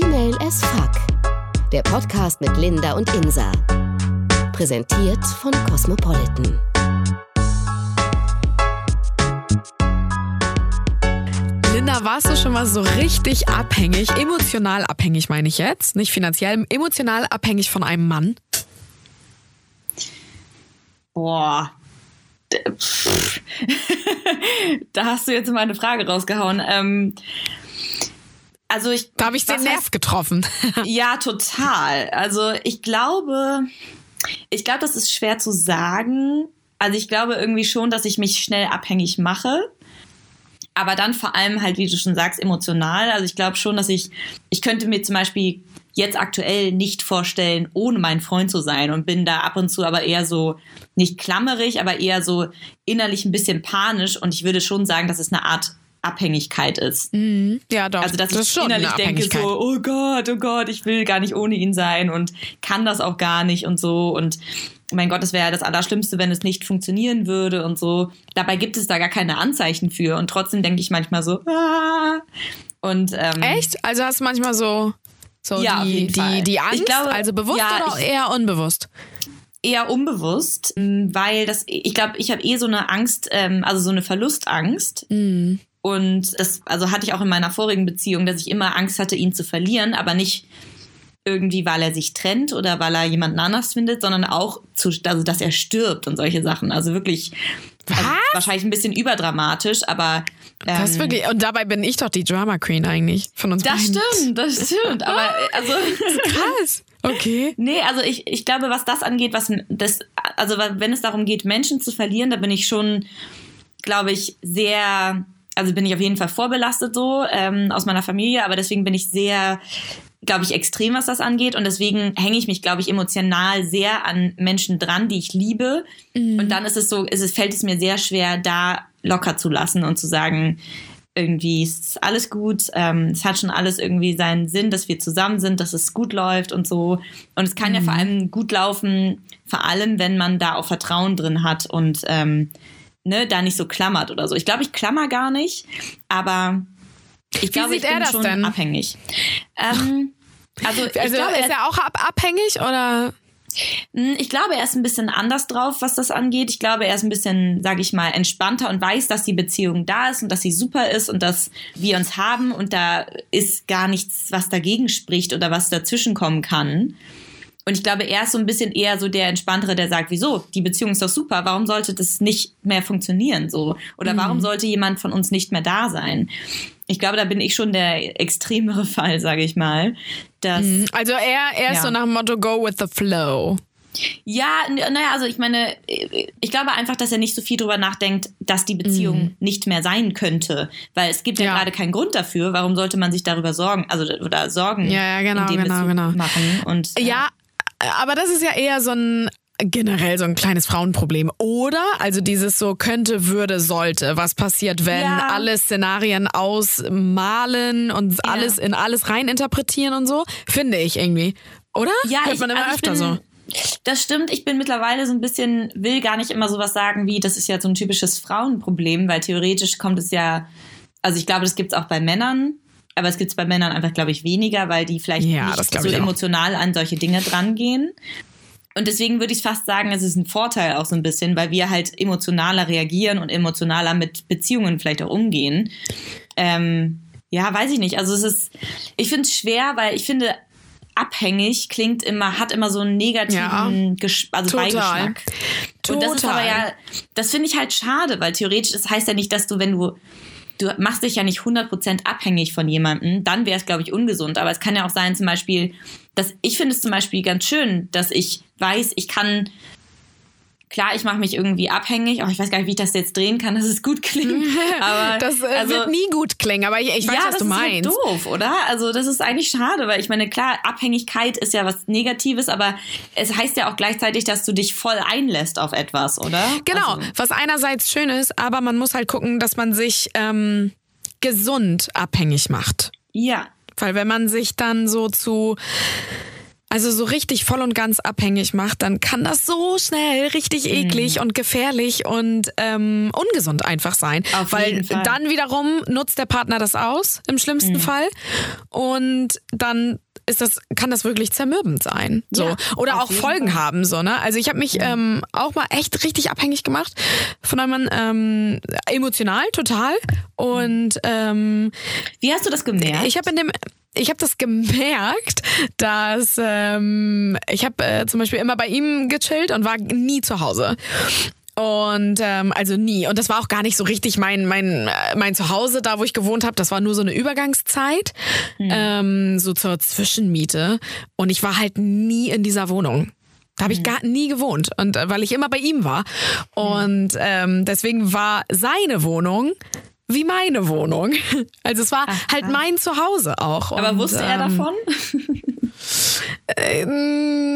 Female as Fuck. Der Podcast mit Linda und Insa. Präsentiert von Cosmopolitan. Linda, warst du schon mal so richtig abhängig, emotional abhängig meine ich jetzt, nicht finanziell, emotional abhängig von einem Mann? Boah. da hast du jetzt mal eine Frage rausgehauen. Ähm, also ich. Da habe ich den Nerv getroffen. ja, total. Also ich glaube, ich glaube, das ist schwer zu sagen. Also ich glaube irgendwie schon, dass ich mich schnell abhängig mache. Aber dann vor allem halt, wie du schon sagst, emotional. Also ich glaube schon, dass ich, ich könnte mir zum Beispiel jetzt aktuell nicht vorstellen, ohne meinen Freund zu sein und bin da ab und zu aber eher so nicht klammerig, aber eher so innerlich ein bisschen panisch und ich würde schon sagen, dass es eine Art Abhängigkeit ist. Mhm. Ja, doch. Also, dass das ich innerlich denke so, oh Gott, oh Gott, ich will gar nicht ohne ihn sein und kann das auch gar nicht und so und mein Gott, das wäre ja das Allerschlimmste, wenn es nicht funktionieren würde und so. Dabei gibt es da gar keine Anzeichen für und trotzdem denke ich manchmal so, ah. Und, ähm, Echt? Also hast du manchmal so so ja, die, die, die Angst, glaube, also bewusst ja, oder ich, eher unbewusst? Eher unbewusst, weil das, ich glaube, ich habe eh so eine Angst, ähm, also so eine Verlustangst. Mm. Und das, also hatte ich auch in meiner vorigen Beziehung, dass ich immer Angst hatte, ihn zu verlieren, aber nicht irgendwie, weil er sich trennt oder weil er jemanden anders findet, sondern auch zu, also dass er stirbt und solche Sachen. Also wirklich also wahrscheinlich ein bisschen überdramatisch, aber. Ähm, das ist wirklich, und dabei bin ich doch die Drama Queen eigentlich von uns Das beiden. stimmt, das stimmt. Aber also. Krass. Okay. Nee, also ich, ich glaube, was das angeht, was das, also wenn es darum geht, Menschen zu verlieren, da bin ich schon, glaube ich, sehr, also bin ich auf jeden Fall vorbelastet so ähm, aus meiner Familie, aber deswegen bin ich sehr glaube ich, extrem, was das angeht. Und deswegen hänge ich mich, glaube ich, emotional sehr an Menschen dran, die ich liebe. Mhm. Und dann ist es so, ist es, fällt es mir sehr schwer, da locker zu lassen und zu sagen, irgendwie ist alles gut, ähm, es hat schon alles irgendwie seinen Sinn, dass wir zusammen sind, dass es gut läuft und so. Und es kann mhm. ja vor allem gut laufen, vor allem, wenn man da auch Vertrauen drin hat und ähm, ne, da nicht so klammert oder so. Ich glaube, ich klammer gar nicht, aber ich glaube, ich bin schon denn? abhängig. Ähm, also, also glaube, ist er auch ab abhängig oder? Hm, ich glaube, er ist ein bisschen anders drauf, was das angeht. Ich glaube, er ist ein bisschen, sage ich mal, entspannter und weiß, dass die Beziehung da ist und dass sie super ist und dass wir uns haben und da ist gar nichts, was dagegen spricht oder was dazwischen kommen kann. Und ich glaube, er ist so ein bisschen eher so der Entspanntere, der sagt, wieso? Die Beziehung ist doch super. Warum sollte das nicht mehr funktionieren so? Oder mhm. warum sollte jemand von uns nicht mehr da sein? Ich glaube, da bin ich schon der extremere Fall, sage ich mal. Dass, mhm. Also er, er ist ja. so nach dem Motto Go with the flow. Ja, naja, also ich meine, ich glaube einfach, dass er nicht so viel drüber nachdenkt, dass die Beziehung mhm. nicht mehr sein könnte. Weil es gibt ja, ja, gerade keinen Grund dafür. Warum sollte man sich darüber sorgen, also oder Sorgen ja, ja, genau, genau, genau. machen? Und, ja, ja aber das ist ja eher so ein generell so ein kleines Frauenproblem. Oder, also dieses so könnte, würde, sollte. Was passiert, wenn ja. alle Szenarien ausmalen und ja. alles in alles reininterpretieren und so? Finde ich irgendwie. Oder? Ja, Hört man ich, immer also öfter bin, so. Das stimmt. Ich bin mittlerweile so ein bisschen, will gar nicht immer sowas sagen wie, das ist ja so ein typisches Frauenproblem, weil theoretisch kommt es ja, also ich glaube, das gibt es auch bei Männern. Aber es gibt es bei Männern einfach, glaube ich, weniger, weil die vielleicht ja, nicht so emotional an solche Dinge drangehen. Und deswegen würde ich fast sagen, es ist ein Vorteil auch so ein bisschen, weil wir halt emotionaler reagieren und emotionaler mit Beziehungen vielleicht auch umgehen. Ähm, ja, weiß ich nicht. Also es ist, ich finde es schwer, weil ich finde, abhängig klingt immer, hat immer so einen negativen ja, also total. Beigeschmack. Total. Und das ist aber ja, das finde ich halt schade, weil theoretisch, das heißt ja nicht, dass du, wenn du du machst dich ja nicht 100% abhängig von jemandem, dann wäre es, glaube ich, ungesund. Aber es kann ja auch sein, zum Beispiel, dass ich finde es zum Beispiel ganz schön, dass ich weiß, ich kann klar, ich mache mich irgendwie abhängig. Oh, ich weiß gar nicht, wie ich das jetzt drehen kann, dass es gut klingt. Aber das äh, also, wird nie gut klingen, aber ich, ich weiß, ja, was du meinst. Das ist halt doof, oder? Also das ist eigentlich schade, weil ich meine, klar, Abhängigkeit ist ja was Negatives, aber es heißt ja auch gleichzeitig, dass du dich voll einlässt auf etwas, oder? Genau, also. was einerseits schön ist, aber man muss halt gucken, dass man sich ähm, gesund abhängig macht. Ja. Weil wenn man sich dann so zu also so richtig voll und ganz abhängig macht, dann kann das so schnell richtig eklig und gefährlich und ähm, ungesund einfach sein. Auf Weil jeden Fall. dann wiederum nutzt der Partner das aus, im schlimmsten Fall. Und dann ist das, kann das wirklich zermürbend sein. So. Ja, Oder auch Folgen Fall. haben. So, ne? Also ich habe mich ähm, auch mal echt richtig abhängig gemacht von einem Mann, ähm, emotional total. Und ähm, Wie hast du das gemerkt? ich habe in dem ich habe das gemerkt, dass ähm, ich habe äh, zum Beispiel immer bei ihm gechillt und war nie zu Hause. Und ähm, also nie. Und das war auch gar nicht so richtig mein mein äh, mein Zuhause, da wo ich gewohnt habe. Das war nur so eine Übergangszeit, ähm, so zur Zwischenmiete. Und ich war halt nie in dieser Wohnung. Da habe ich gar nie gewohnt und äh, weil ich immer bei ihm war und ähm, deswegen war seine Wohnung wie meine Wohnung. Also es war halt mein Zuhause auch. Aber und, wusste er ähm, davon? ähm,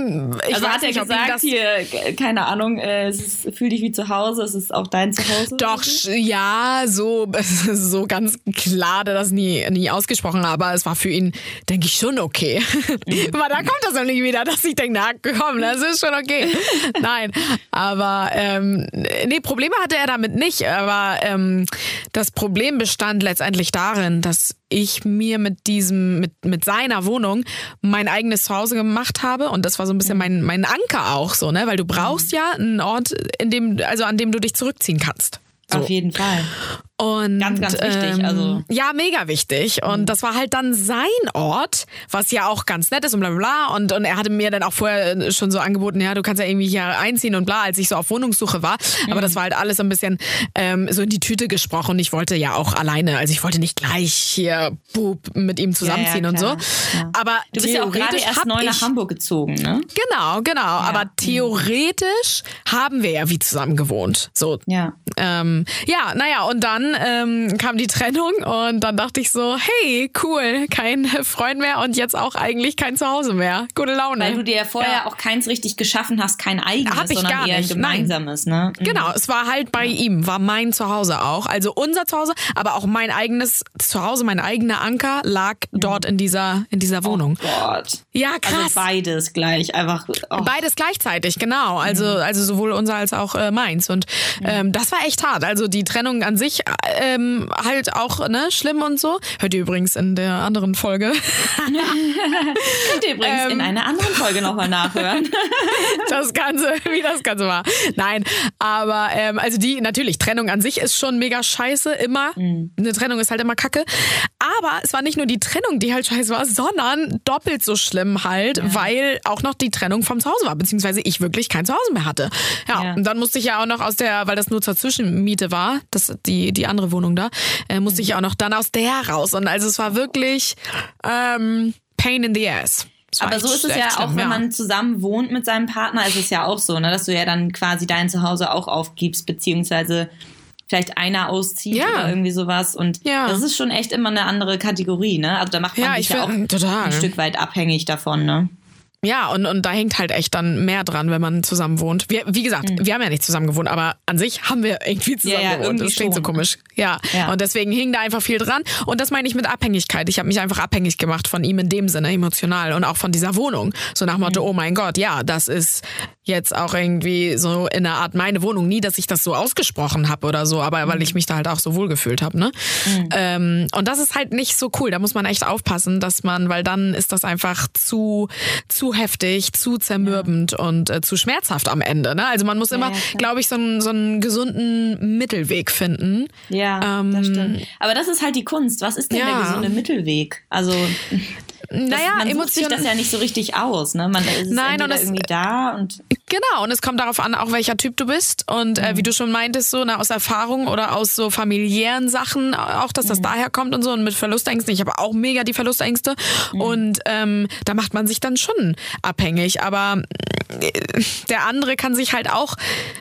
ich also hat er nicht, gesagt, hier, k- keine Ahnung, äh, es ist, fühl dich wie zu Hause, es ist auch dein Zuhause? Doch, ja, so, so ganz klar, hat er das nie, nie ausgesprochen, aber es war für ihn, denke ich, schon okay. Mhm. aber da kommt das nämlich wieder, dass ich denke, na komm, das ist schon okay. Nein, aber ähm, nee, Probleme hatte er damit nicht, aber ähm, das Problem bestand letztendlich darin, dass ich mir mit diesem, mit, mit seiner Wohnung mein eigenes Zuhause gemacht habe und das war so ein bisschen mein, mein Anker auch so, ne, weil du brauchst ja einen Ort, in dem, also an dem du dich zurückziehen kannst. So. Auf jeden Fall. Und, Ganz, ganz wichtig, Ähm, also. Ja, mega wichtig. Und das war halt dann sein Ort, was ja auch ganz nett ist und bla bla bla. Und, und er hatte mir dann auch vorher schon so angeboten, ja, du kannst ja irgendwie hier einziehen und bla, als ich so auf Wohnungssuche war. Aber das war halt alles so ein bisschen ähm, so in die Tüte gesprochen. Und ich wollte ja auch alleine, also ich wollte nicht gleich hier Bub mit ihm zusammenziehen und so. Ja. Aber Du bist ja auch gerade theoretisch erst neu nach Hamburg gezogen, ne? Genau, genau. Aber theoretisch haben wir ja wie zusammen gewohnt. So, Ja. ähm, ja, naja, und dann ähm, kam die Trennung und dann dachte ich so, hey, cool, kein Freund mehr und jetzt auch eigentlich kein Zuhause mehr. Gute Laune. Weil du dir ja vorher Ja. auch keins richtig geschaffen hast, kein eigenes, Hab ich sondern eher gemeinsames, ne? Mhm. Genau, es war halt bei ihm, war mein Zuhause auch. Also unser Zuhause, aber auch mein eigenes Zuhause, mein eigener Anker lag dort in dieser, in dieser Wohnung. Gott. Ja, Also krass. beides gleich, einfach. Oh. Beides gleichzeitig, genau. Also, also sowohl unser als auch äh, meins. Und ähm, das war echt hart. Also die Trennung an sich ähm, halt auch ne, schlimm und so. Hört ihr übrigens in der anderen Folge. Könnt ihr übrigens Ähm. in einer anderen Folge nochmal nachhören. das Ganze, wie das Ganze war. Nein, aber ähm, also die, natürlich, Trennung an sich ist schon mega scheiße, immer. Eine Trennung ist halt immer kacke. Aber es war nicht nur die Trennung, die halt scheiße war, sondern doppelt so schlimm halt, weil auch noch die Trennung vom Zuhause war, beziehungsweise ich wirklich kein Zuhause mehr hatte. Ja, Ja. und dann musste ich ja auch noch aus der, weil das nur zur Zwischenmiete war, das, die, die andere Wohnung da, äh, musste ich ja auch noch dann aus der raus. Und also es war wirklich ähm, Pain in the ass. Aber so ist es ja auch, wenn man zusammen wohnt mit seinem Partner, ist es ja auch so, ne, dass du ja dann quasi dein Zuhause auch aufgibst, beziehungsweise vielleicht einer auszieht Ja. oder irgendwie sowas. Und Ja. das ist schon echt immer eine andere Kategorie, ne? Also da macht man Ja, sich ich ja auch find- ein Stück weit abhängig davon, ne? Ja, und, und da hängt halt echt dann mehr dran, wenn man zusammen wohnt. Wir, wie gesagt, wir haben ja nicht zusammen gewohnt, aber an sich haben wir irgendwie zusammen Mhm. Ja, ja, gewohnt. Das klingt so schon. komisch. Ja. Ja. Und deswegen hing da einfach viel dran. Und das meine ich mit Abhängigkeit. Ich habe mich einfach abhängig gemacht von ihm in dem Sinne, emotional und auch von dieser Wohnung. So nach Motto, Mhm. oh mein Gott, ja, das ist jetzt auch irgendwie so in einer Art meine Wohnung. Nie, dass ich das so ausgesprochen habe oder so, aber Mhm. weil ich mich da halt auch so wohl gefühlt habe. Ne? Ähm, und das ist halt nicht so cool. Da muss man echt aufpassen, dass man, weil dann ist das einfach zu, zu heftig, zu zermürbend und äh, zu schmerzhaft am Ende. Ne? Also man muss immer, ja, glaube ich, so einen, so einen gesunden Mittelweg finden. Ja, Ähm, das stimmt. Aber das ist halt die Kunst. Was ist denn Ja. der gesunde Mittelweg? Also, das, naja, man sucht sich das ja nicht so richtig aus, ne? Man ist Nein, und es- irgendwie da und Genau, und es kommt darauf an, auch welcher Typ du bist. Und äh, wie du schon meintest, so na, aus Erfahrung oder aus so familiären Sachen, auch dass das daher kommt und so. Und mit Verlustängsten, ich habe auch mega die Verlustängste. Und ähm, da macht man sich dann schon abhängig. Aber äh, der andere kann sich halt auch,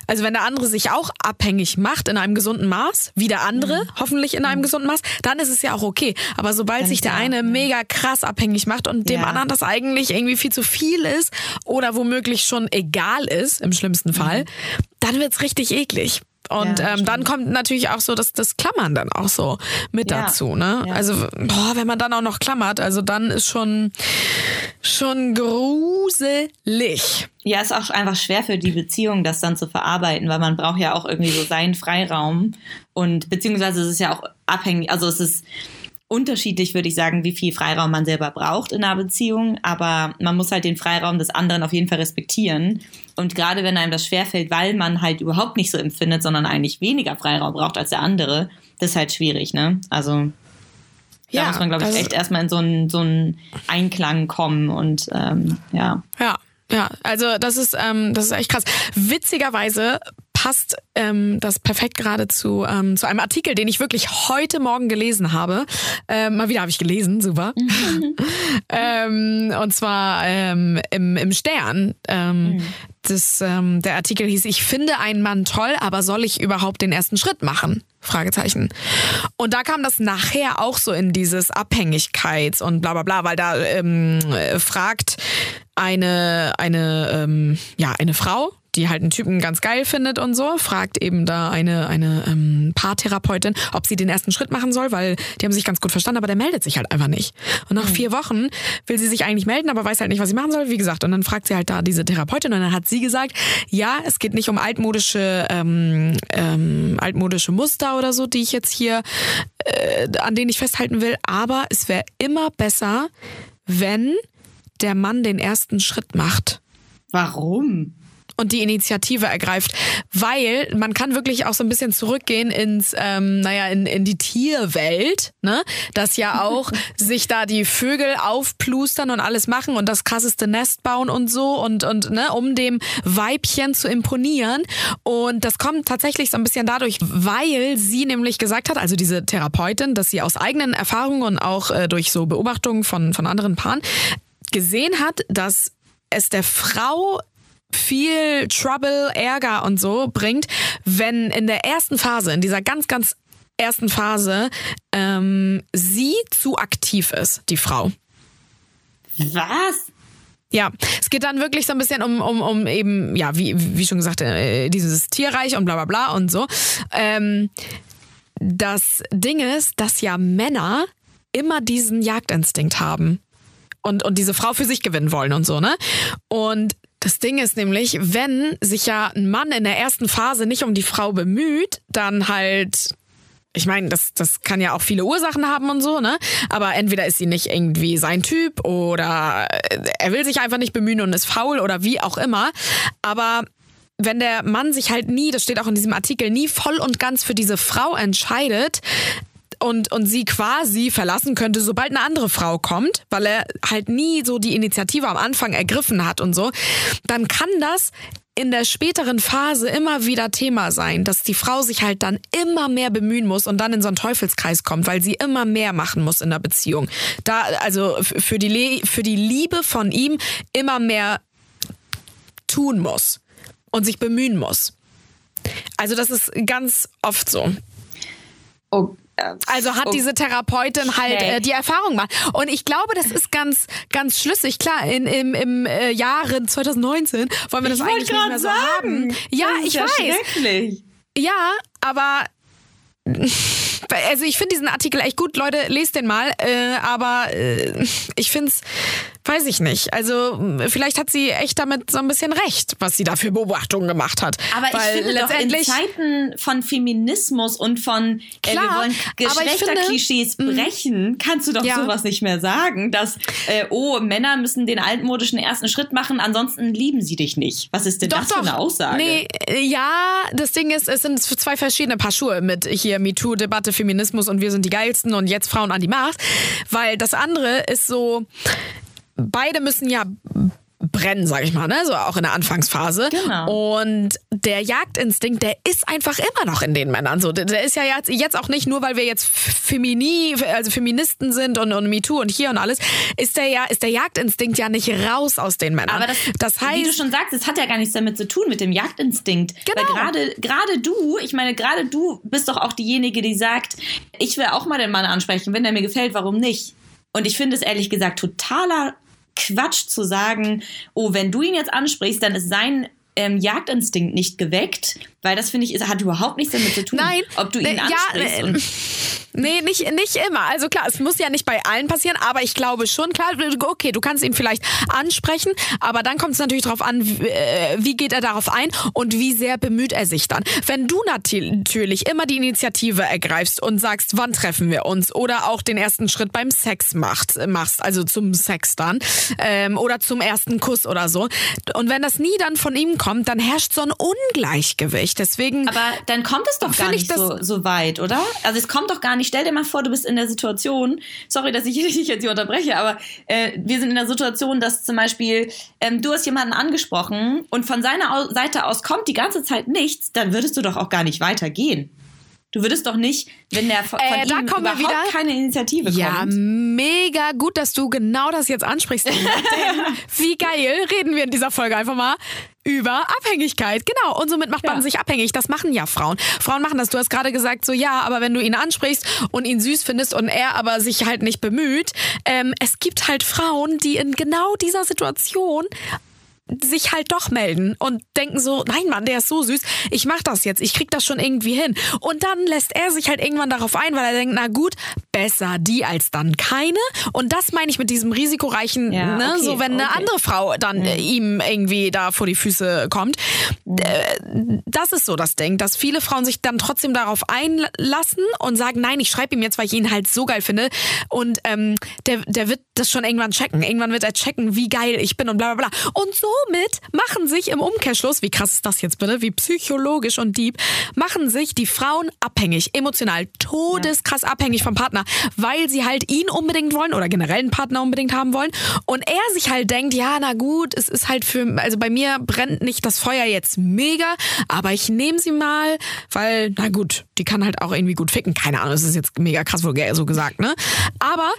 also wenn der andere sich auch abhängig macht in einem gesunden Maß, wie der andere, hoffentlich in einem gesunden Maß, dann ist es ja auch okay. Aber sobald Dann sich der ja- eine mega krass abhängig macht und dem Ja. anderen das eigentlich irgendwie viel zu viel ist oder womöglich schon egal ist, im schlimmsten Fall, dann wird's richtig eklig. Und Mhm. Ja, ähm, dann kommt natürlich auch so das, das Klammern dann auch so mit Ja. dazu. Ne? Ja. Also, boah, wenn man dann auch noch klammert, also dann ist schon schon gruselig. Ja, ist auch einfach schwer für die Beziehung, das dann zu verarbeiten, weil man braucht ja auch irgendwie so seinen Freiraum und beziehungsweise es ist ja auch abhängig, also es ist unterschiedlich, würde ich sagen, wie viel Freiraum man selber braucht in einer Beziehung, aber man muss halt den Freiraum des anderen auf jeden Fall respektieren. Und gerade wenn einem das schwerfällt, weil man halt überhaupt nicht so empfindet, sondern eigentlich weniger Freiraum braucht als der andere, das ist halt schwierig, ne? Also da ja, muss man, glaube ich, also, echt erstmal in so einen, so einen Einklang kommen und ähm, ja. Ja, ja, also das ist, ähm, das ist echt krass. Witzigerweise passt ähm, das perfekt gerade zu, ähm, zu einem Artikel, den ich wirklich heute Morgen gelesen habe. Ähm, mal wieder habe ich gelesen, super. ähm, und zwar ähm, im, im Stern. Ähm, mhm. das, ähm, der Artikel hieß, ich finde einen Mann toll, aber soll ich überhaupt den ersten Schritt machen? Fragezeichen. Und da kam das nachher auch so in dieses Abhängigkeits und bla bla bla, weil da ähm, fragt eine, eine, ähm, ja, eine Frau, die halt einen Typen ganz geil findet und so, fragt eben da eine, eine ähm, Paartherapeutin, ob sie den ersten Schritt machen soll, weil die haben sich ganz gut verstanden, aber der meldet sich halt einfach nicht. Und nach mhm. vier Wochen will sie sich eigentlich melden, aber weiß halt nicht, was sie machen soll, wie gesagt. Und dann fragt sie halt da diese Therapeutin und dann hat sie gesagt, ja, es geht nicht um altmodische, ähm, ähm, altmodische Muster oder so, die ich jetzt hier, äh, an denen ich festhalten will, aber es wäre immer besser, wenn der Mann den ersten Schritt macht. Warum? Und die Initiative ergreift, weil man kann wirklich auch so ein bisschen zurückgehen ins, ähm, naja, in, in die Tierwelt, ne? Dass ja auch sich da die Vögel aufplustern und alles machen und das krasseste Nest bauen und so und, und ne, um dem Weibchen zu imponieren. Und das kommt tatsächlich so ein bisschen dadurch, weil sie nämlich gesagt hat, also diese Therapeutin, dass sie aus eigenen Erfahrungen und auch äh, durch so Beobachtungen von, von anderen Paaren gesehen hat, dass es der Frau viel Trouble, Ärger und so bringt, wenn in der ersten Phase, in dieser ganz, ganz ersten Phase, ähm, sie zu aktiv ist, die Frau. Was? Ja, es geht dann wirklich so ein bisschen um, um, um eben, ja, wie, wie schon gesagt, äh, dieses Tierreich und bla bla bla und so. Ähm, das Ding ist, dass ja Männer immer diesen Jagdinstinkt haben und, und diese Frau für sich gewinnen wollen und so, ne? Und das Ding ist nämlich, wenn sich ja ein Mann in der ersten Phase nicht um die Frau bemüht, dann halt ich meine, das, das kann ja auch viele Ursachen haben und so, ne? Aber entweder ist sie nicht irgendwie sein Typ oder er will sich einfach nicht bemühen und ist faul oder wie auch immer. Aber wenn der Mann sich halt nie, das steht auch in diesem Artikel, nie voll und ganz für diese Frau entscheidet, und, und sie quasi verlassen könnte, sobald eine andere Frau kommt, weil er halt nie so die Initiative am Anfang ergriffen hat und so, dann kann das in der späteren Phase immer wieder Thema sein, dass die Frau sich halt dann immer mehr bemühen muss und dann in so einen Teufelskreis kommt, weil sie immer mehr machen muss in der Beziehung. Da, also für die, Le für die Liebe von ihm immer mehr tun muss und sich bemühen muss. Also das ist ganz oft so. Oh, also hat diese Therapeutin halt äh, die Erfahrung gemacht. Und ich glaube, das ist ganz, ganz schlüssig. Klar, in, im, im äh, Jahre 2019 wollen wir das eigentlich nicht mehr so sagen. haben. Ja, ich ja weiß. Ja, aber also ich finde diesen Artikel echt gut, Leute, lest den mal. Äh, aber äh, ich finde es, weiß ich nicht. Also vielleicht hat sie echt damit so ein bisschen recht, was sie da für Beobachtungen gemacht hat. Aber Weil ich finde letztendlich doch in Zeiten von Feminismus und von äh, wir wollen Geschlechterklischees mhm. brechen, kannst du doch ja. sowas nicht mehr sagen, dass äh, oh Männer müssen den altmodischen ersten Schritt machen, ansonsten lieben sie dich nicht. Was ist denn doch, das für eine Aussage? Nee, äh, ja, das Ding ist, es sind zwei verschiedene Paar Schuhe mit hier MeToo-Debatte, Feminismus und wir sind die geilsten und jetzt Frauen an die Macht, weil das andere ist so beide müssen ja brennen, sag ich mal, ne? so auch in der Anfangsphase. Genau. Und der Jagdinstinkt, der ist einfach immer noch in den Männern. So, der ist ja jetzt, jetzt auch nicht nur, weil wir jetzt Femini, also Feministen sind und, und MeToo und hier und alles, ist der ja, ist der Jagdinstinkt ja nicht raus aus den Männern. Aber das, das heißt, wie du schon sagst, es hat ja gar nichts damit zu tun mit dem Jagdinstinkt. Genau. Weil gerade, gerade du, ich meine, gerade du bist doch auch diejenige, die sagt, ich will auch mal den Mann ansprechen, wenn der mir gefällt, warum nicht? Und ich finde es ehrlich gesagt totaler Quatsch zu sagen, oh, wenn du ihn jetzt ansprichst, dann ist sein ähm, Jagdinstinkt nicht geweckt, weil das finde ich ist, hat überhaupt nichts damit zu tun, Nein, ob du ihn äh, ansprichst. ja, und Nee, nicht, nicht immer. Also klar, es muss ja nicht bei allen passieren, aber ich glaube schon, klar, okay, du kannst ihn vielleicht ansprechen, aber dann kommt es natürlich darauf an, wie, äh, wie geht er darauf ein und wie sehr bemüht er sich dann. Wenn du natürlich immer die Initiative ergreifst und sagst, wann treffen wir uns oder auch den ersten Schritt beim Sex macht, machst, also zum Sex dann ähm, oder zum ersten Kuss oder so. Und wenn das nie dann von ihm kommt, dann herrscht so ein Ungleichgewicht. Deswegen. Aber dann kommt es doch gar nicht so, so weit, oder? Also es kommt doch gar nicht. Stell dir mal vor, du bist in der Situation, sorry, dass ich dich jetzt hier unterbreche, aber äh, wir sind in der Situation, dass zum Beispiel ähm, du hast jemanden angesprochen und von seiner Seite aus kommt die ganze Zeit nichts, dann würdest du doch auch gar nicht weitergehen. Du würdest doch nicht, wenn der von, Äh, ihm überhaupt wieder- keine Initiative Ja, kommt. mega gut, dass du genau das jetzt ansprichst. Wie geil reden wir in dieser Folge einfach mal über Abhängigkeit. Genau. Und somit macht man Ja. sich abhängig. Das machen ja Frauen. Frauen machen das. Du hast gerade gesagt, so ja, aber wenn du ihn ansprichst und ihn süß findest und er aber sich halt nicht bemüht, ähm, es gibt halt Frauen, die in genau dieser Situation sich halt doch melden und denken so, nein Mann, der ist so süß, ich mach das jetzt, ich krieg das schon irgendwie hin. Und dann lässt er sich halt irgendwann darauf ein, weil er denkt, na gut, besser die als dann keine. Und das meine ich mit diesem risikoreichen, Ja, ne, okay, so wenn eine okay. andere Frau dann äh, ihm irgendwie da vor die Füße kommt. Äh, Das ist so das Ding, dass viele Frauen sich dann trotzdem darauf einlassen und sagen, nein, ich schreibe ihm jetzt, weil ich ihn halt so geil finde. Und ähm, der, der wird das schon irgendwann checken. Irgendwann wird er checken, wie geil ich bin und bla bla bla. Und somit machen sich im Umkehrschluss, wie krass ist das jetzt bitte, wie psychologisch und deep, machen sich die Frauen abhängig, emotional, todeskrass abhängig vom Partner, weil sie halt ihn unbedingt wollen oder generell einen Partner unbedingt haben wollen. Und er sich halt denkt, ja, na gut, es ist halt für, also bei mir brennt nicht das Feuer jetzt mega, aber ich nehme sie mal, weil, na gut, die kann halt auch irgendwie gut ficken. Keine Ahnung, das ist jetzt mega krass vulgär so gesagt, ne? Aber,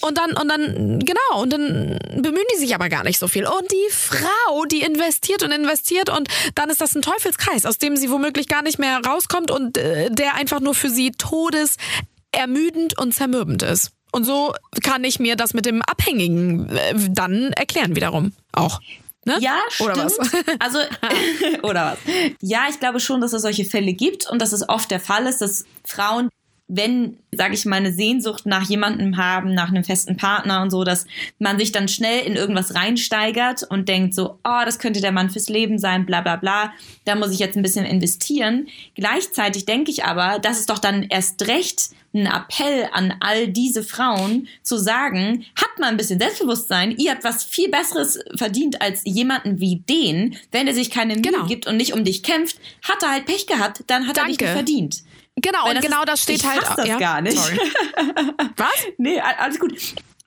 und dann, und dann, genau, und dann bemühen die sich aber gar nicht so viel. Und die Frau, die investiert und investiert und dann ist das ein Teufelskreis, aus dem sie womöglich gar nicht mehr rauskommt und äh, der einfach nur für sie todesermüdend und zermürbend ist. Und so kann ich mir das mit dem Abhängigen äh, dann erklären wiederum auch. Ne? Ja, Oder stimmt. was? Also, oder was? Ja, ich glaube schon, dass es solche Fälle gibt und dass es oft der Fall ist, dass Frauen, wenn, sage ich mal, eine Sehnsucht nach jemandem haben, nach einem festen Partner und so, dass man sich dann schnell in irgendwas reinsteigert und denkt so, oh, das könnte der Mann fürs Leben sein, bla bla bla, da muss ich jetzt ein bisschen investieren. Gleichzeitig denke ich aber, dass es doch dann erst recht ein Appell an all diese Frauen zu sagen, habt mal ein bisschen Selbstbewusstsein, ihr habt was viel Besseres verdient als jemanden wie den. Wenn er sich keine Mühe Genau. gibt und nicht um dich kämpft, hat er halt Pech gehabt, dann hat er dich Danke. nicht verdient. Genau, und genau ist- das steht ich halt fass das ja, gar nicht. Sorry. Was? Nee, alles gut.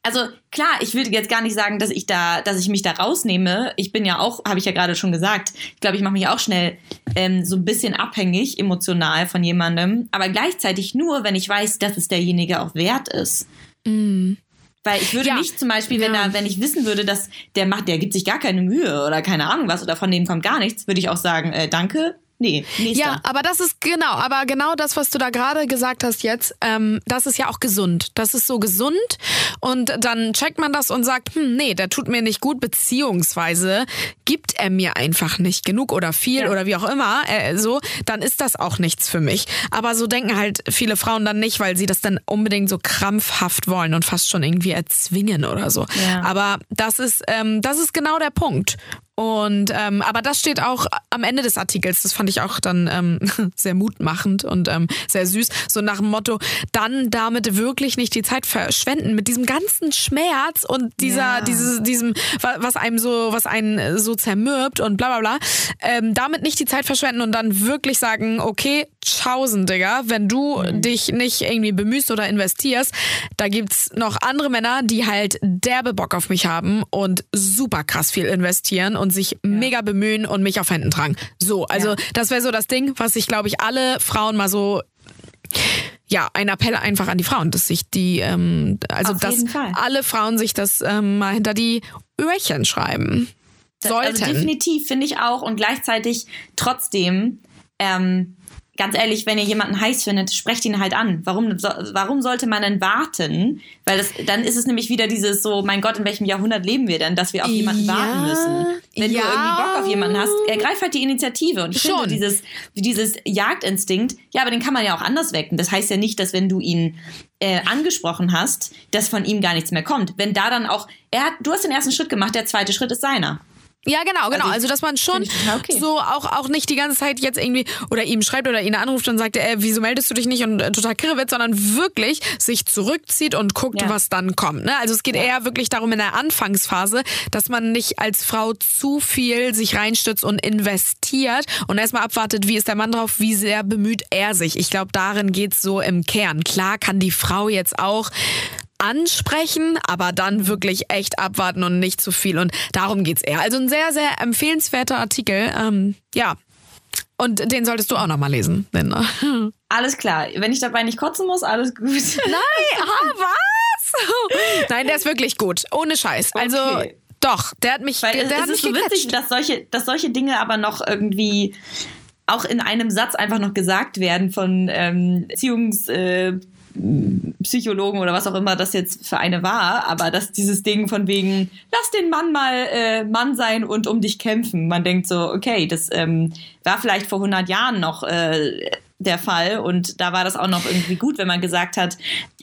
Also klar, ich will jetzt gar nicht sagen, dass ich da, dass ich mich da rausnehme. Ich bin ja auch, habe ich ja gerade schon gesagt, ich glaube, ich mache mich auch schnell ähm, so ein bisschen abhängig emotional von jemandem, aber gleichzeitig nur, wenn ich weiß, dass es derjenige auch wert ist. Weil ich würde Ja. nicht zum Beispiel, wenn, Ja. er, wenn ich wissen würde, dass der macht, der gibt sich gar keine Mühe oder keine Ahnung was oder von dem kommt gar nichts, würde ich auch sagen, äh, danke, nee, nächster. Ja, aber das ist genau, aber genau das, was du da gerade gesagt hast jetzt, ähm, das ist ja auch gesund. Das ist so gesund und dann checkt man das und sagt, hm, nee, der tut mir nicht gut, beziehungsweise gibt er mir einfach nicht genug oder viel Ja. oder wie auch immer, äh, so, dann ist das auch nichts für mich. Aber so denken halt viele Frauen dann nicht, weil sie das dann unbedingt so krampfhaft wollen und fast schon irgendwie erzwingen oder so. Ja. Aber das ist, ähm, das ist genau der Punkt. Und ähm, aber das steht auch am Ende des Artikels. Das fand ich auch dann ähm, sehr mutmachend und ähm, sehr süß. So nach dem Motto: Dann damit wirklich nicht die Zeit verschwenden mit diesem ganzen Schmerz und dieser, Ja. dieses, diesem, wa- was einem so, was einen so zermürbt und bla bla bla. Ähm, damit nicht die Zeit verschwenden und dann wirklich sagen: Okay, tschaußen, Digga, wenn du dich nicht irgendwie bemühst oder investierst, da gibt's noch andere Männer, die halt derbe Bock auf mich haben und super krass viel investieren und sich mega bemühen und mich auf Händen tragen. So, also Ja. das wäre so das Ding, was ich glaube ich alle Frauen mal so ja, ein Appell einfach an die Frauen, dass sich die, ähm, also Auf dass alle Frauen sich das ähm, mal hinter die Öhrchen schreiben. Sollten. Also definitiv finde ich auch und gleichzeitig trotzdem ähm, ganz ehrlich, wenn ihr jemanden heiß findet, sprecht ihn halt an. Warum, so, warum sollte man denn warten? Weil das, dann ist es nämlich wieder dieses so, mein Gott, in welchem Jahrhundert leben wir denn, dass wir auf jemanden Ja, warten müssen? Wenn ja. du irgendwie Bock auf jemanden hast, ergreif halt die Initiative. Und ich Schon. finde dieses, dieses Jagdinstinkt, ja, aber den kann man ja auch anders wecken. Das heißt ja nicht, dass wenn du ihn äh, angesprochen hast, dass von ihm gar nichts mehr kommt. Wenn da dann auch, er hat, du hast den ersten Schritt gemacht, der zweite Schritt ist seiner. Ja, genau, genau. Also, Also, dass man schon okay. so auch, auch nicht die ganze Zeit jetzt irgendwie oder ihm schreibt oder ihn anruft und sagt, äh, wieso meldest du dich nicht und äh, total kirre wird, sondern wirklich sich zurückzieht und guckt, Ja. was dann kommt. Ne? Also es geht eher wirklich darum in der Anfangsphase, dass man nicht als Frau zu viel sich reinstützt und investiert und erstmal abwartet, wie ist der Mann drauf, wie sehr bemüht er sich. Ich glaube, darin geht's so im Kern. Klar kann die Frau jetzt auch ansprechen, aber dann wirklich echt abwarten und nicht zu viel. Und darum geht's eher. Also ein sehr, sehr empfehlenswerter Artikel. Ähm, ja. Und den solltest du auch nochmal lesen, Linda. Nein, Alles klar. Wenn ich dabei nicht kotzen muss, alles gut. ah, was? Nein, der ist wirklich gut. Ohne Scheiß. Also, Okay. doch, der hat mich, Weil der es, hat es mich ist so witzig, gecatcht. dass solche, dass solche Dinge aber noch irgendwie auch in einem Satz einfach noch gesagt werden von ähm, Erziehungs... Äh, Psychologen oder was auch immer das jetzt für eine war, aber dass dieses Ding von wegen, lass den Mann mal äh, Mann sein und um dich kämpfen. Man denkt so, okay, das ähm, war vielleicht vor 100 Jahren noch äh, der Fall und da war das auch noch irgendwie gut, wenn man gesagt hat,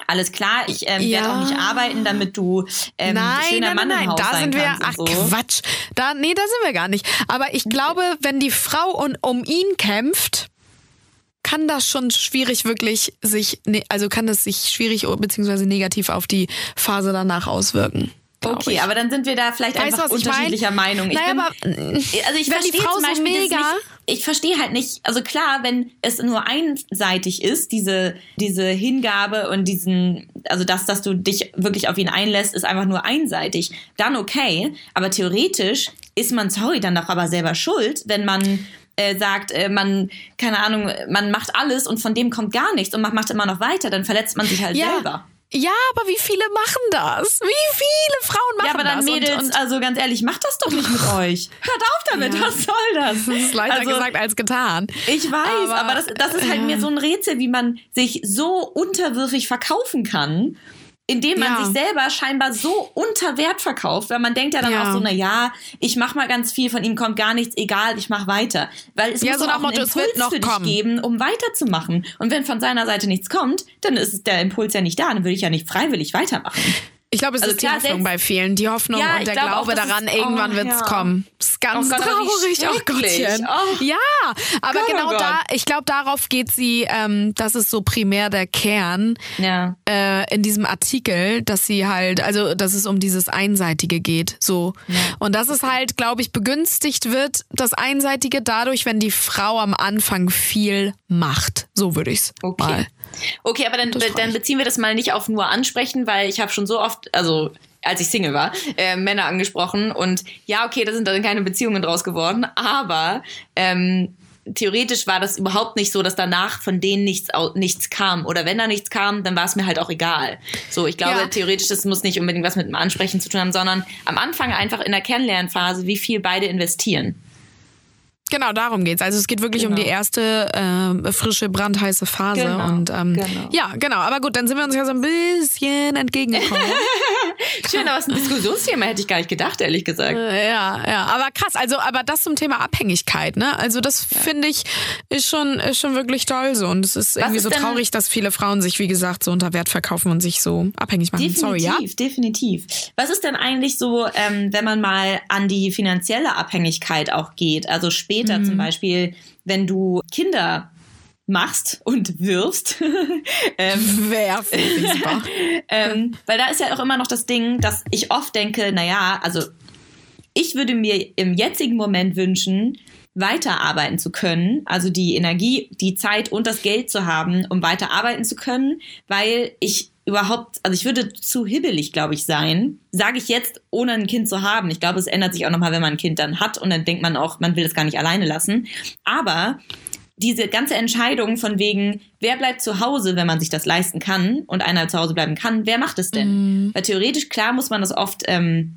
alles klar, ich ähm, Ja. werde auch nicht arbeiten, damit du ähm, nein, schöner nein, Mann nein, im Haus da sein sind wir, ach so. Quatsch. Da, nee, da sind wir gar nicht. Aber ich glaube, wenn die Frau un, um ihn kämpft, kann das schon schwierig wirklich sich, ne, also kann das sich schwierig bzw. negativ auf die Phase danach auswirken. Okay, ich. aber dann sind wir da vielleicht Weißt einfach was ich mein? unterschiedlicher Meinung. Ich Naja, bin, aber, also ich wenn die verstehe Frau zum so Beispiel das mega- nicht, ich verstehe halt nicht, also klar, wenn es nur einseitig ist, diese, diese Hingabe und diesen, also das, dass du dich wirklich auf ihn einlässt, ist einfach nur einseitig, dann okay, aber theoretisch ist man, sorry, dann doch aber selber schuld, wenn man äh, sagt, äh, man, keine Ahnung, man macht alles und von dem kommt gar nichts und man macht immer noch weiter, dann verletzt man sich halt ja. selber. Ja, aber wie viele machen das? Wie viele Frauen machen Ja, aber dann das? Mädels, und, und also ganz ehrlich, macht das doch nicht mit euch. Hört auf damit, Ja. was soll das? das ist leichter also, gesagt als getan. Ich weiß, Aber- aber, das, das ist halt mir so ein Rätsel, wie man sich so unterwürfig verkaufen kann, indem man Ja. sich selber scheinbar so unter Wert verkauft, weil man denkt ja dann Ja. auch so, na ja, ich mach mal ganz viel, von ihm kommt gar nichts, egal, ich mach weiter. Weil es Ja, muss so auch einen Motto, wird Impuls noch für dich kommen. geben, um weiterzumachen. Und wenn von seiner Seite nichts kommt, dann ist der Impuls ja nicht da, dann würde ich ja nicht freiwillig weitermachen. Ich glaube, es Also ist die klar, Hoffnung selbst- bei vielen. Die Hoffnung Ja, und ich der glaube auch, daran, ist- irgendwann oh, wird's ja. kommen. Das ist ganz Oh Gott, traurig. Oh. Gottchen. Oh. Ja, aber Gott, oh genau da, ich glaube, darauf geht sie, ähm, das ist so primär der Kern Ja. äh, in diesem Artikel, dass sie halt, also dass es um dieses Einseitige geht. So. Und dass es halt, glaube ich, begünstigt wird, das Einseitige dadurch, wenn die Frau am Anfang viel macht. So würde ich's Okay. mal. Okay, aber dann, dann beziehen wir das mal nicht auf nur ansprechen, weil ich habe schon so oft, also als ich Single war, äh, Männer angesprochen und ja, okay, da sind dann keine Beziehungen draus geworden, aber ähm, theoretisch war das überhaupt nicht so, dass danach von denen nichts, nichts kam. Oder wenn da nichts kam, dann war es mir halt auch egal. So, ich glaube, Ja. theoretisch, das muss nicht unbedingt was mit dem Ansprechen zu tun haben, sondern am Anfang einfach in der Kennenlernphase, wie viel beide investieren. Genau, darum geht's. Also es geht wirklich um Genau. die erste äh, frische, brandheiße Phase. Genau, Und ähm, genau. ja, genau. Aber gut, dann sind wir uns ja so ein bisschen entgegengekommen. Schön, aber es ist ein Diskussionsthema, hätte ich gar nicht gedacht, ehrlich gesagt. Äh, ja, ja. Aber krass, also aber das zum Thema Abhängigkeit, ne? Also das finde ich ist schon, ist schon wirklich toll so. Und es ist irgendwie ist so traurig, dass viele Frauen sich, wie gesagt, so unter Wert verkaufen und sich so abhängig machen. Definitiv, Sorry, ja? definitiv. Was ist denn eigentlich so, ähm, wenn man mal an die finanzielle Abhängigkeit auch geht? Also später Mhm. zum Beispiel, wenn du Kinder machst und wirfst. ähm, Werfen. Ähm, weil da ist ja auch immer noch das Ding, dass ich oft denke, naja, also ich würde mir im jetzigen Moment wünschen, weiterarbeiten zu können, also die Energie, die Zeit und das Geld zu haben, um weiter arbeiten zu können, weil ich überhaupt, also ich würde zu hibbelig, glaube ich, sein, sage ich jetzt, ohne ein Kind zu haben. Ich glaube, es ändert sich auch nochmal, wenn man ein Kind dann hat und dann denkt man auch, man will es gar nicht alleine lassen. Aber diese ganze Entscheidung von wegen, wer bleibt zu Hause, wenn man sich das leisten kann und einer zu Hause bleiben kann, wer macht es denn? Weil theoretisch, klar, muss man das oft ähm,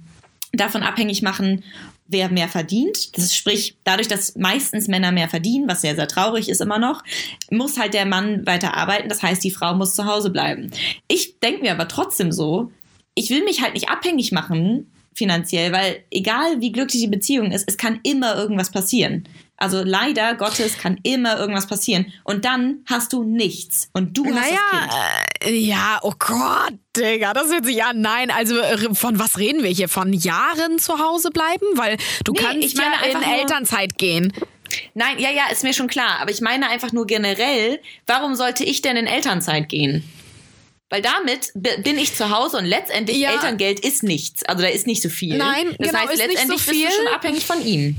davon abhängig machen, wer mehr verdient. Das ist, sprich, dadurch, dass meistens Männer mehr verdienen, was sehr, sehr traurig ist immer noch, muss halt der Mann weiter arbeiten. Das heißt, die Frau muss zu Hause bleiben. Ich denke mir aber trotzdem so, ich will mich halt nicht abhängig machen finanziell, weil egal wie glücklich die Beziehung ist, es kann immer irgendwas passieren. Also leider Gottes kann immer irgendwas passieren. Und dann hast du nichts. Und du hast naja, das Kind. Äh, ja, oh Gott, Digga, das hört sich an. Nein, also äh, von was reden wir hier? Von Jahren zu Hause bleiben? Weil du nee, kannst ich meine ja in Elternzeit gehen. Nein, ja, ja, ist mir schon klar. Aber ich meine einfach nur generell, warum sollte ich denn in Elternzeit gehen? Weil damit bin ich zu Hause und letztendlich ja. Elterngeld ist nichts. Also da ist nicht so viel. Nein, das genau, heißt, ist letztendlich nicht so viel. bist du schon abhängig von ihm.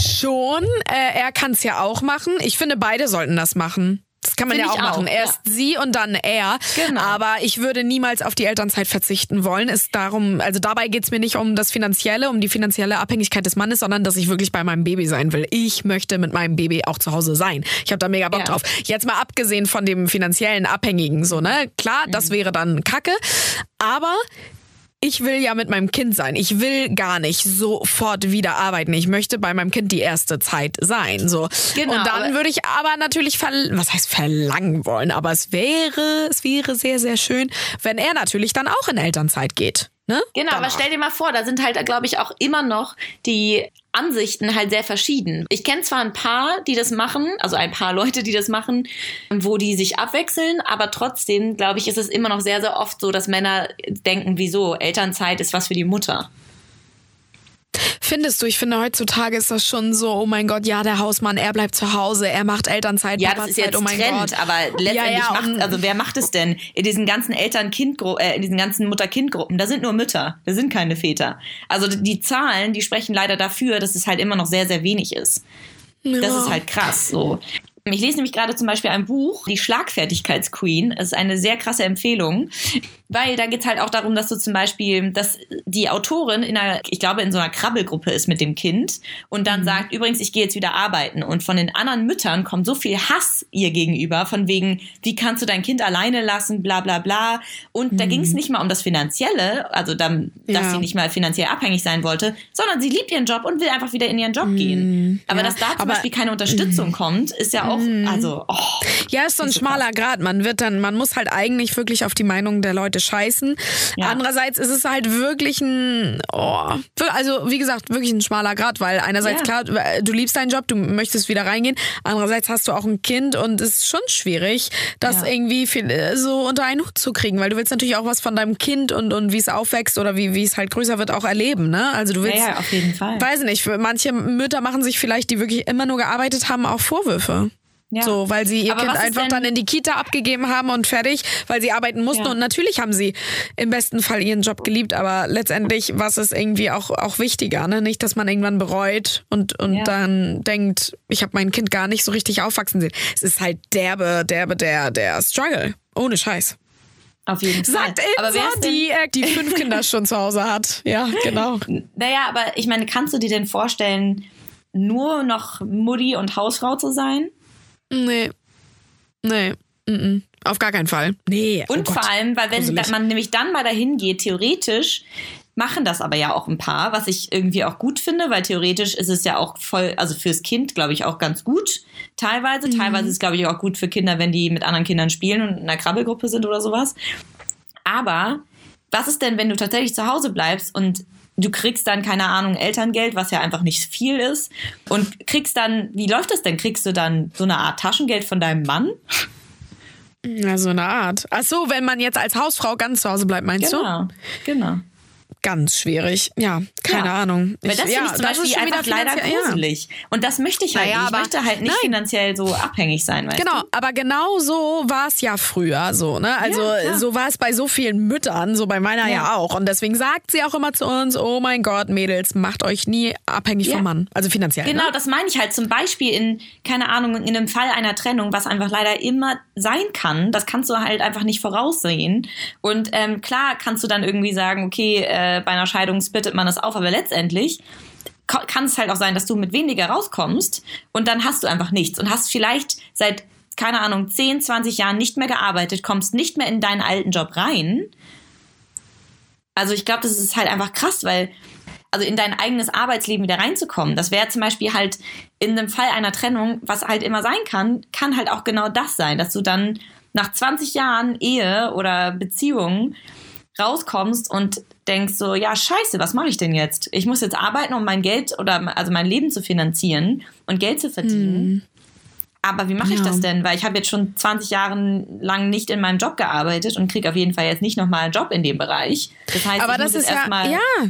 Schon. Äh, er kann es ja auch machen. Ich finde, beide sollten das machen. Das kann man Find ja auch machen. Auch, Erst ja. sie und dann er. Genau. Aber ich würde niemals auf die Elternzeit verzichten wollen. Ist darum, also dabei geht's mir nicht um das Finanzielle, um die finanzielle Abhängigkeit des Mannes, sondern dass ich wirklich bei meinem Baby sein will. Ich möchte mit meinem Baby auch zu Hause sein. Ich habe da mega Bock ja. drauf. Jetzt mal abgesehen von dem finanziellen Abhängigen, so, ne? Klar, mhm. das wäre dann Kacke. Aber ich will ja mit meinem Kind sein. Ich will gar nicht sofort wieder arbeiten. Ich möchte bei meinem Kind die erste Zeit sein. So. Genau, und dann würde ich aber natürlich was heißt verlangen wollen, aber es wäre, es wäre sehr, sehr schön, wenn er natürlich dann auch in Elternzeit geht. Ne? Genau, Danach. aber stell dir mal vor, da sind halt, glaube ich, auch immer noch die Ansichten halt sehr verschieden. Ich kenne zwar ein paar, die das machen, also ein paar Leute, die das machen, wo die sich abwechseln, aber trotzdem, glaube ich, ist es immer noch sehr, sehr oft so, dass Männer denken, wieso, Elternzeit ist was für die Mutter. Findest du, ich finde heutzutage ist das schon so, oh mein Gott, ja, der Hausmann, er bleibt zu Hause, er macht Elternzeit, ja, das ist jetzt oh mein Trend, Gott. aber letztendlich ja, ja, macht, also wer macht es denn in diesen ganzen Eltern-Kind, äh, in diesen ganzen Mutter-Kind-Gruppen? Da sind nur Mütter, da sind keine Väter. Also die Zahlen, die sprechen leider dafür, dass es halt immer noch sehr, sehr wenig ist. Ja. Das ist halt krass, so. Ich lese nämlich gerade zum Beispiel ein Buch, Die Schlagfertigkeitsqueen. Das ist eine sehr krasse Empfehlung, weil da geht es halt auch darum, dass du zum Beispiel, dass die Autorin in einer, ich glaube, in so einer Krabbelgruppe ist mit dem Kind und dann mhm. sagt, übrigens, ich gehe jetzt wieder arbeiten. Und von den anderen Müttern kommt so viel Hass ihr gegenüber, von wegen, wie kannst du dein Kind alleine lassen, bla bla bla. Und mhm. da ging es nicht mal um das Finanzielle, also dann, dass ja. sie nicht mal finanziell abhängig sein wollte, sondern sie liebt ihren Job und will einfach wieder in ihren Job mhm. gehen. Aber ja. dass da zum Aber, Beispiel keine Unterstützung kommt, ist ja auch auch, mhm. also, oh, Ja, ist so ein schmaler Grad. Man wird dann, man muss halt eigentlich wirklich auf die Meinung der Leute scheißen. Ja. Andererseits ist es halt wirklich ein, oh, also wie gesagt, wirklich ein schmaler Grad, weil einerseits ja. klar, du liebst deinen Job, du möchtest wieder reingehen. Andererseits hast du auch ein Kind und es ist schon schwierig, das ja. irgendwie viel, äh, so unter einen Hut zu kriegen, weil du willst natürlich auch was von deinem Kind und, und wie es aufwächst oder wie, wie es halt größer wird auch erleben, ne? Also du willst, ja, ja, auf jeden Fall. weiß nicht, manche Mütter machen sich vielleicht, die wirklich immer nur gearbeitet haben, auch Vorwürfe. Ja. So, weil sie ihr Aber Kind einfach dann in die Kita abgegeben haben und fertig, weil sie arbeiten mussten. Ja. Und natürlich haben sie im besten Fall ihren Job geliebt, aber letztendlich was ist irgendwie auch, auch wichtiger, ne? Nicht, dass man irgendwann bereut und, und ja. dann denkt, ich habe mein Kind gar nicht so richtig aufwachsen sehen. Es ist halt derbe, derbe, der, der Struggle. Ohne Scheiß. Auf jeden Fall. Sagt Ilse, aber wer die, äh, die fünf Kinder schon zu Hause hat. Ja, genau. Naja, aber ich meine, kannst du dir denn vorstellen, nur noch Mutti und Hausfrau zu sein? Nee. Nee. Mm -mm. Auf gar keinen Fall. Nee. Oh Und oh vor allem, weil wenn Gruselig. man nämlich dann mal dahin geht, theoretisch machen das aber ja auch ein paar, was ich irgendwie auch gut finde, weil theoretisch ist es ja auch voll, also fürs Kind, glaube ich, auch ganz gut. Teilweise. Mhm. Teilweise ist es, glaube ich, auch gut für Kinder, wenn die mit anderen Kindern spielen und in einer Krabbelgruppe sind oder sowas. Aber was ist denn, wenn du tatsächlich zu Hause bleibst und du kriegst dann, keine Ahnung, Elterngeld, was ja einfach nicht viel ist. Und kriegst dann, wie läuft das denn? Kriegst du dann so eine Art Taschengeld von deinem Mann? Ja, so eine Art. Ach so, wenn man jetzt als Hausfrau ganz zu Hause bleibt, meinst genau, du? Genau, genau ganz schwierig. Ja, keine ja. Ahnung. Ich, Weil das ja, finde ich zum Beispiel einfach leider gruselig. Ja. Und das möchte ich halt naja, nicht. Ich möchte halt nicht nein. finanziell so abhängig sein. Weißt genau, du? aber genau so war es ja früher so. Ne? Also so war es bei so vielen Müttern, so bei meiner ja. auch. Und deswegen sagt sie auch immer zu uns, oh mein Gott, Mädels, macht euch nie abhängig vom Mann. Also finanziell. Genau, ne? das meine ich halt. Zum Beispiel in, keine Ahnung, in einem Fall einer Trennung, was einfach leider immer sein kann, das kannst du halt einfach nicht voraussehen. Und ähm, klar kannst du dann irgendwie sagen, okay, äh, bei einer Scheidung splittet man das auf, aber letztendlich kann es halt auch sein, dass du mit weniger rauskommst und dann hast du einfach nichts und hast vielleicht seit, keine Ahnung, 10, 20 Jahren nicht mehr gearbeitet, kommst nicht mehr in deinen alten Job rein. Also ich glaube, das ist halt einfach krass, weil also in dein eigenes Arbeitsleben wieder reinzukommen. Das wäre zum Beispiel halt in dem Fall einer Trennung, was halt immer sein kann, kann halt auch genau das sein, dass du dann nach 20 Jahren Ehe oder Beziehung rauskommst und denkst so, ja, scheiße, was mache ich denn jetzt? Ich muss jetzt arbeiten, um mein Geld oder also mein Leben zu finanzieren und Geld zu verdienen. Mhm. Aber wie mache ich ja. das denn? Weil ich habe jetzt schon 20 Jahre lang nicht in meinem Job gearbeitet und kriege auf jeden Fall jetzt nicht nochmal einen Job in dem Bereich. Das heißt, Aber ich das muss ist ja, ja,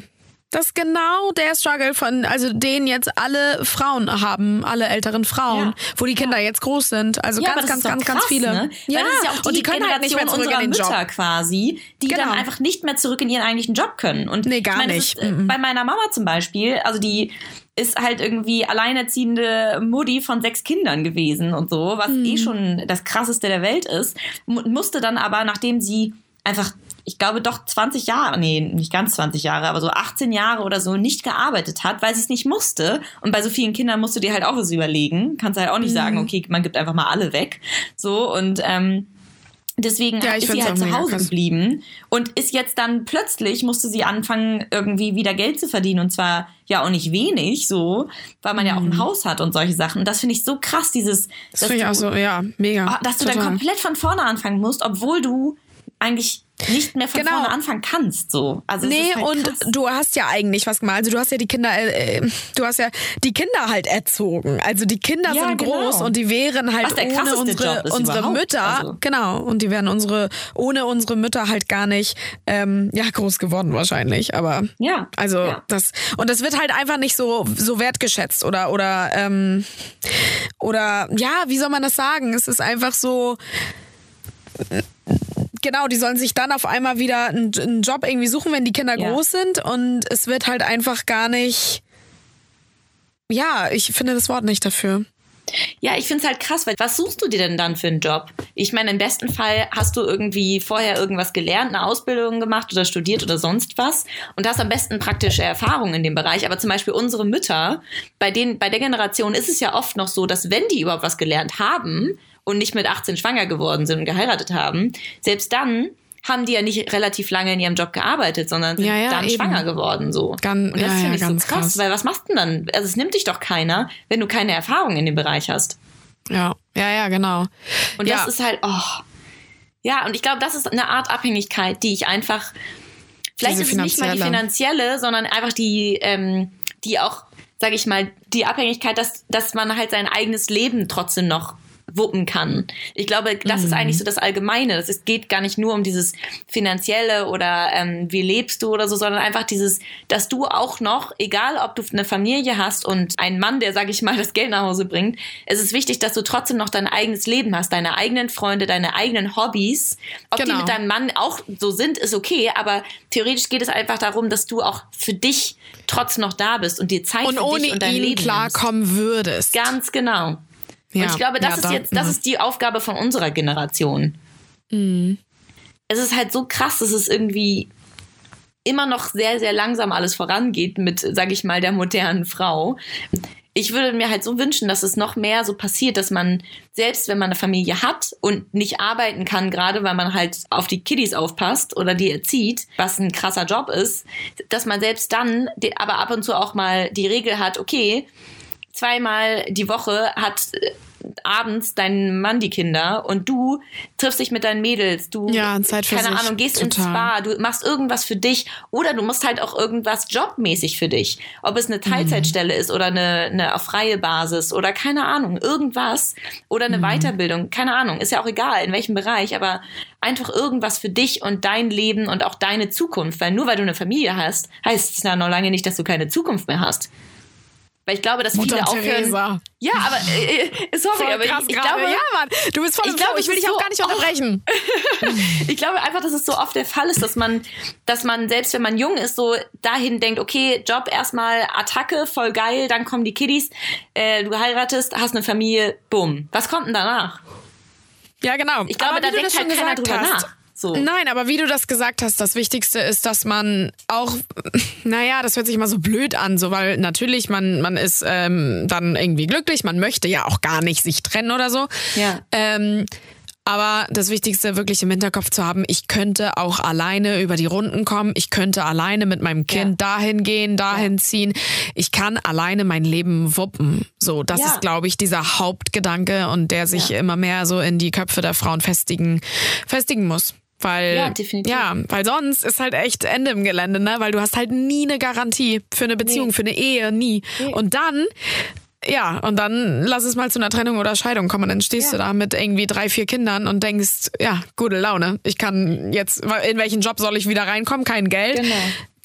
das ist genau der Struggle von, also den jetzt alle Frauen haben, alle älteren Frauen, ja. wo die Kinder ja. jetzt groß sind. Also ja, ganz, ganz, ganz, krass, ganz viele. Ne? Ja, ja die und die können halt nicht mehr zurück in den Job. Mütter quasi, die genau. dann einfach nicht mehr zurück in ihren eigentlichen Job können. Und nee, gar ich meine, nicht. Ist, mhm. Bei meiner Mama zum Beispiel, also die ist halt irgendwie alleinerziehende Mutti von sechs Kindern gewesen und so, was mhm. eh schon das krasseste der Welt ist. musste dann aber, nachdem sie einfach ich glaube doch 20 Jahre, nee, nicht ganz 20 Jahre, aber so 18 Jahre oder so nicht gearbeitet hat, weil sie es nicht musste. Und bei so vielen Kindern musst du dir halt auch was überlegen. Kannst halt auch nicht mhm. sagen, okay, man gibt einfach mal alle weg. So und ähm, Deswegen ja, ist sie halt zu Hause geblieben und ist jetzt dann plötzlich musste sie anfangen, irgendwie wieder Geld zu verdienen und zwar ja auch nicht wenig, so, weil man mhm. ja auch ein mhm. Haus hat und solche Sachen. Und das finde ich so krass, dieses. Das finde ich auch so, ja, mega. Dass du Total. dann komplett von vorne anfangen musst, obwohl du eigentlich nicht mehr von genau. vorne anfangen kannst. So. Also nee, halt und du hast ja eigentlich was gemacht. Also du hast ja die Kinder, äh, du hast ja die Kinder halt erzogen. Also die Kinder ja, sind genau. groß und die wären halt ohne unsere, unsere Mütter, also. genau, und die wären unsere, ohne unsere Mütter halt gar nicht, ähm, ja, groß geworden wahrscheinlich. Aber ja, also ja. das, und das wird halt einfach nicht so, so wertgeschätzt oder, oder, ähm, oder, ja, wie soll man das sagen? Es ist einfach so, genau, die sollen sich dann auf einmal wieder einen, einen Job irgendwie suchen, wenn die Kinder ja. groß sind und es wird halt einfach gar nicht. Ja, ich finde das Wort nicht dafür. Ja, ich finde es halt krass, weil was suchst du dir denn dann für einen Job? Ich meine, im besten Fall hast du irgendwie vorher irgendwas gelernt, eine Ausbildung gemacht oder studiert oder sonst was und hast am besten praktische Erfahrungen in dem Bereich. Aber zum Beispiel unsere Mütter, bei denen, bei der Generation ist es ja oft noch so, dass wenn die überhaupt was gelernt haben, und nicht mit 18 schwanger geworden sind und geheiratet haben, selbst dann haben die ja nicht relativ lange in ihrem Job gearbeitet, sondern sind ja, ja, dann eben. schwanger geworden so. Ganz, und das ja, finde ich so krass, krass, weil was machst du denn dann? Also es nimmt dich doch keiner, wenn du keine Erfahrung in dem Bereich hast. Ja, ja, ja, genau. Und das ist halt, oh. Ja, und ich glaube, das ist eine Art Abhängigkeit, die ich einfach, vielleicht Diese ist es nicht mal die finanzielle, sondern einfach die, ähm, die auch, sage ich mal, die Abhängigkeit, dass, dass man halt sein eigenes Leben trotzdem noch wuppen kann. Ich glaube, das mhm. ist eigentlich so das Allgemeine. Es geht gar nicht nur um dieses Finanzielle oder ähm, wie lebst du oder so, sondern einfach dieses, dass du auch noch, egal ob du eine Familie hast und einen Mann, der, sag ich mal, das Geld nach Hause bringt, es ist wichtig, dass du trotzdem noch dein eigenes Leben hast, deine eigenen Freunde, deine eigenen Hobbys. Ob genau. die mit deinem Mann auch so sind, ist okay, aber theoretisch geht es einfach darum, dass du auch für dich trotzdem noch da bist und dir Zeit und für dich und dein Leben Und klarkommen würdest. Ganz genau. Ja. Und ich glaube, das ja, ist da, jetzt, das ja. ist die Aufgabe von unserer Generation. Mhm. Es ist halt so krass, dass es irgendwie immer noch sehr, sehr langsam alles vorangeht mit, sag ich mal, der modernen Frau. Ich würde mir halt so wünschen, dass es noch mehr so passiert, dass man selbst, wenn man eine Familie hat und nicht arbeiten kann, gerade weil man halt auf die Kiddies aufpasst oder die erzieht, was ein krasser Job ist, dass man selbst dann aber ab und zu auch mal die Regel hat, okay, zweimal die Woche hat abends dein Mann die Kinder und du triffst dich mit deinen Mädels, du ja, Zeit für keine Ahnung, gehst total. ins Spa, du machst irgendwas für dich oder du musst halt auch irgendwas jobmäßig für dich. Ob es eine Teilzeitstelle mhm. ist oder eine, eine auf freie Basis oder keine Ahnung, irgendwas oder eine mhm. Weiterbildung, keine Ahnung, ist ja auch egal in welchem Bereich, aber einfach irgendwas für dich und dein Leben und auch deine Zukunft, weil nur weil du eine Familie hast, heißt es ja noch lange nicht, dass du keine Zukunft mehr hast. Weil ich glaube, dass Mutter viele aufhören. Theresa. Ja, aber äh, äh sorry, voll aber ich, ich glaube, ja, Mann, du bist voll ich, glaube, ich will dich so, auch gar nicht unterbrechen. ich glaube einfach, dass es so oft der Fall ist, dass man, dass man selbst wenn man jung ist, so dahin denkt, okay, Job erstmal Attacke, voll geil, dann kommen die Kiddies, äh, du heiratest, hast eine Familie, bumm. Was kommt denn danach? Ja, genau. Ich glaube, aber da denkt halt keiner drüber hast. nach. So. Nein, aber wie du das gesagt hast, das Wichtigste ist, dass man auch, naja, das hört sich immer so blöd an, so weil natürlich man man ist ähm, dann irgendwie glücklich, man möchte ja auch gar nicht sich trennen oder so. Ja. Ähm, Aber das Wichtigste wirklich im Hinterkopf zu haben, ich könnte auch alleine über die Runden kommen. Ich könnte alleine mit meinem Kind ja. dahin gehen, dahin ja. ziehen. Ich kann alleine mein Leben wuppen. So, das ja. ist, glaube ich, dieser Hauptgedanke und der sich immer mehr so in die Köpfe der Frauen festigen, festigen muss. Weil, ja, definitiv. ja, weil sonst ist halt echt Ende im Gelände, ne? Weil du hast halt nie eine Garantie für eine Beziehung, nee. für eine Ehe, nie. Nee. Und dann ja, und dann lass es mal zu einer Trennung oder Scheidung kommen. Dann stehst ja. du da mit irgendwie drei, vier Kindern und denkst, ja, gute Laune. Ich kann jetzt, in welchen Job soll ich wieder reinkommen? Kein Geld. Genau.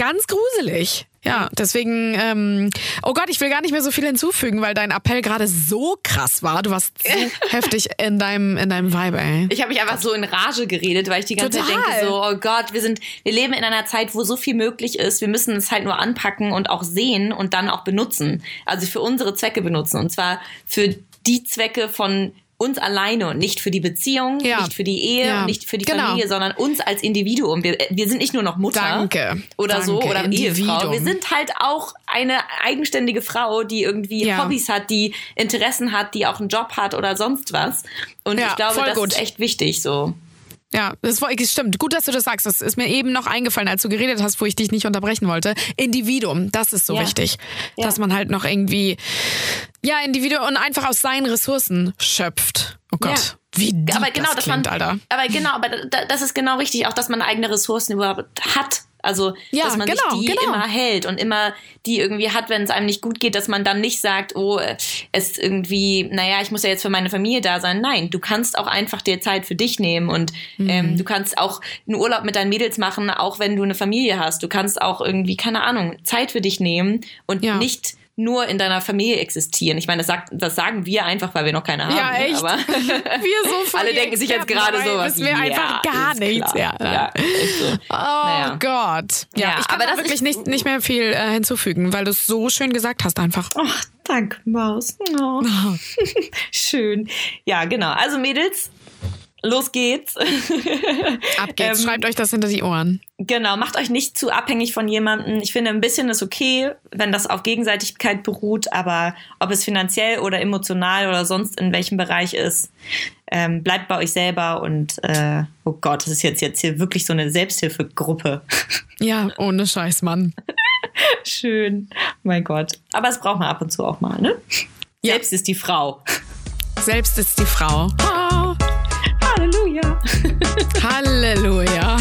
Ganz gruselig. Ja, deswegen, ähm, oh Gott, ich will gar nicht mehr so viel hinzufügen, weil dein Appell gerade so krass war. Du warst so heftig in deinem, in deinem Vibe, ey. Ich habe mich einfach so in Rage geredet, weil ich die ganze Total. Zeit denke so, oh Gott, wir sind, wir leben in einer Zeit, wo so viel möglich ist. Wir müssen es halt nur anpacken und auch sehen und dann auch benutzen. Also für unsere Zwecke benutzen. Und zwar für die Zwecke von uns alleine und nicht für die Beziehung, ja. nicht für die Ehe ja. nicht für die genau. Familie, sondern uns als Individuum. Wir, wir sind nicht nur noch Mutter Danke. oder Danke. so oder Individuum. Ehefrau. Wir sind halt auch eine eigenständige Frau, die irgendwie ja. Hobbys hat, die Interessen hat, die auch einen Job hat oder sonst was. Und ich glaube, das gut. ist echt wichtig so. Ja, das stimmt. Gut, dass du das sagst. Das ist mir eben noch eingefallen, als du geredet hast, wo ich dich nicht unterbrechen wollte. Individuum, das ist so ja. wichtig. Ja. Dass man halt noch irgendwie, ja, Individuum und einfach aus seinen Ressourcen schöpft. Oh Gott. Wie deep aber genau, das klingt, man, Alter. Aber genau, aber das ist genau richtig, auch dass man eigene Ressourcen überhaupt hat also, ja, dass man genau, sich die genau. immer hält und immer die irgendwie hat, wenn es einem nicht gut geht, dass man dann nicht sagt, oh, es irgendwie, naja, ich muss ja jetzt für meine Familie da sein. Nein, du kannst auch einfach dir Zeit für dich nehmen und mhm. ähm, du kannst auch einen Urlaub mit deinen Mädels machen, auch wenn du eine Familie hast. Du kannst auch irgendwie, keine Ahnung, Zeit für dich nehmen und ja. nicht nur in deiner Familie existieren. Ich meine, das, sagt, das sagen wir einfach, weil wir noch keine haben. Ja, ne? echt. Aber wir so alle denken sich jetzt gerade sowas. Das wäre ja, einfach gar nichts. Ja, ja so. Oh naja. Gott. Ja, ja ich kann aber da wirklich nicht, nicht mehr viel äh, hinzufügen, weil du es so schön gesagt hast einfach. Ach, danke, Maus. Oh. Schön. Ja, genau. Also Mädels, los geht's. Ab geht's. ähm, Schreibt euch das hinter die Ohren. Genau, macht euch nicht zu abhängig von jemandem. Ich finde, ein bisschen ist okay, wenn das auf Gegenseitigkeit beruht, aber ob es finanziell oder emotional oder sonst in welchem Bereich ist, ähm, bleibt bei euch selber und äh, oh Gott, das ist jetzt, jetzt hier wirklich so eine Selbsthilfegruppe. Ja, ohne Scheiß, Mann. Schön. Mein Gott. Aber es braucht man ab und zu auch mal, ne? Ja. Selbst ist die Frau. Selbst ist die Frau. Halleluja. Halleluja.